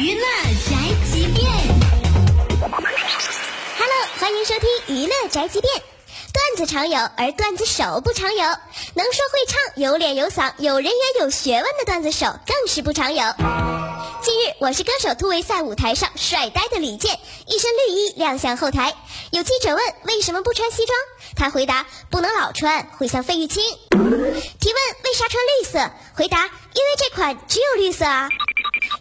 娱乐宅急便，Hello，欢迎收听娱乐宅急便。段子常有，而段子手不常有。能说会唱、有脸有嗓、有人缘有学问的段子手更是不常有。近日，我是歌手突围赛舞台上帅呆的李健，一身绿衣亮相后台。有记者问为什么不穿西装，他回答不能老穿，会像费玉清。提问为啥穿绿色，回答因为这款只有绿色啊。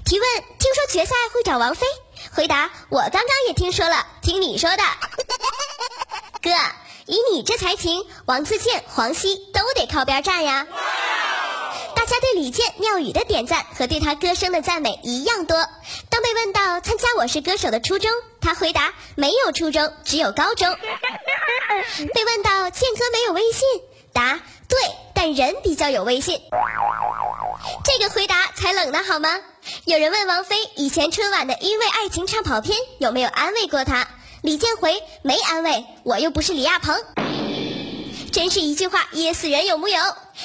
提问听说决赛会找王菲，回答我刚刚也听说了，听你说的。哥，以你这才情，王自健、黄西都得靠边站呀。大家对李健、妙语的点赞和对他歌声的赞美一样多。当被问到参加《我是歌手》的初衷，他回答没有初中，只有高中。被问到健哥没有微信，答对，但人比较有微信。这个回答才冷的好吗？有人问王菲以前春晚的因为爱情唱跑偏有没有安慰过她？李健回没安慰，我又不是李亚鹏。真是一句话噎死人有木有？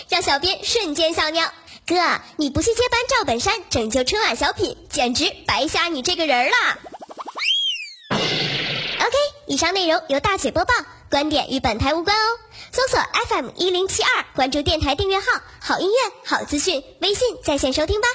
让小编瞬间笑尿。哥，你不去接班赵本山拯救春晚小品，简直白瞎你这个人了。OK，以上内容由大姐播报，观点与本台无关哦。搜索 FM 一零七二，关注电台订阅号，好音乐、好资讯，微信在线收听吧。